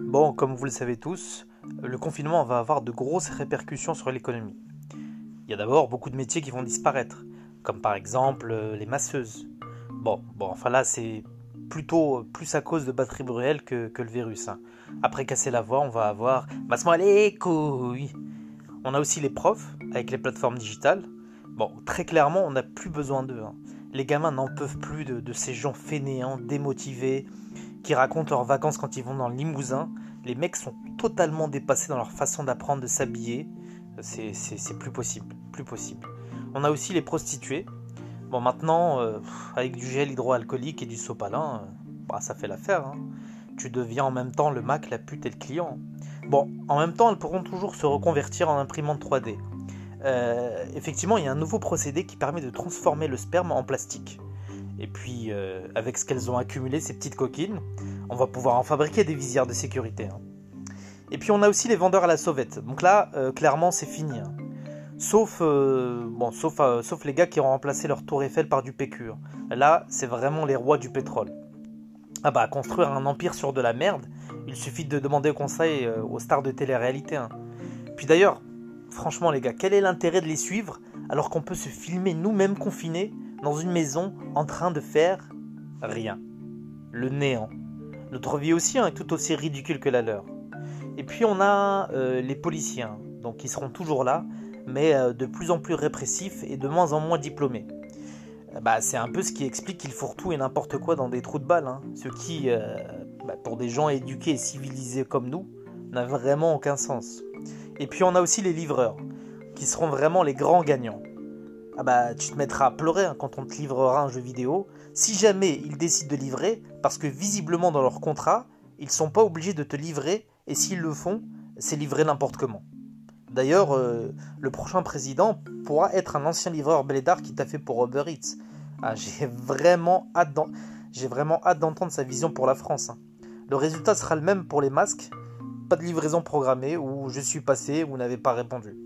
Bon, comme vous le savez tous, le confinement va avoir de grosses répercussions sur l'économie. Il y a d'abord beaucoup de métiers qui vont disparaître, comme par exemple euh, les masseuses. Bon, bon, enfin là c'est plutôt plus à cause de batteries brûlées que, que le virus. hein. Après casser la voix, on va avoir masse-moi les couilles. On a aussi les profs avec les plateformes digitales. Bon, très clairement, on n'a plus besoin d'eux. hein. Les gamins n'en peuvent plus de ces gens fainéants, démotivés, qui racontent leurs vacances quand ils vont dans le Limousin. Les mecs sont totalement dépassés dans leur façon d'apprendre, de s'habiller. C'est plus possible, plus possible. On a aussi les prostituées. Bon, maintenant, euh, avec du gel hydroalcoolique et du sopalin, euh, bah, ça fait l'affaire. hein. Tu deviens en même temps le Mac, la pute et le client. Bon, en même temps, elles pourront toujours se reconvertir en imprimante 3D. Euh, effectivement, il y a un nouveau procédé qui permet de transformer le sperme en plastique. Et puis, euh, avec ce qu'elles ont accumulé, ces petites coquines, on va pouvoir en fabriquer des visières de sécurité. hein. Et puis, on a aussi les vendeurs à la sauvette. Donc là, euh, clairement, c'est fini. hein. Sauf, euh, bon, sauf, sauf les gars qui ont remplacé leur tour Eiffel par du PQ. hein. Là, c'est vraiment les rois du pétrole. Ah bah, construire un empire sur de la merde, il suffit de demander conseil aux stars de télé-réalité. Puis d'ailleurs, franchement les gars, quel est l'intérêt de les suivre alors qu'on peut se filmer nous-mêmes confinés dans une maison en train de faire rien Le néant. Notre vie aussi hein, est tout aussi ridicule que la leur. Et puis on a euh, les policiers, hein, donc ils seront toujours là, mais euh, de plus en plus répressifs et de moins en moins diplômés. Euh, Bah, c'est un peu ce qui explique qu'ils font tout et n'importe quoi dans des trous de balles, hein. ce qui, bah, pour des gens éduqués et civilisés comme nous, n'a vraiment aucun sens. Et puis on a aussi les livreurs, qui seront vraiment les grands gagnants. Ah bah tu te mettras à pleurer hein, quand on te livrera un jeu vidéo, si jamais ils décident de livrer, parce que visiblement dans leur contrat, ils sont pas obligés de te livrer, et s'ils le font, c'est livré n'importe comment. D'ailleurs, euh, le prochain président pourra être un ancien livreur blédard qui t'a fait pour Uber Eats. Ah, j'ai vraiment hâte j'ai vraiment hâte d'entendre sa vision pour la France. hein. Le résultat sera le même pour les masques, pas de livraison programmée, ou je suis passé, ou n'avez pas répondu.